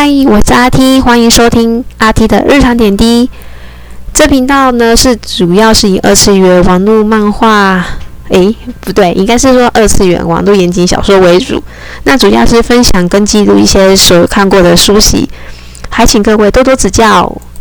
嗨，我是阿 T，欢迎收听阿 T 的日常点滴。这频道呢是主要是以二次元网络漫画，诶，不对，应该是说二次元网络言情小说为主。那主要是分享跟记录一些所看过的书籍，还请各位多多指教。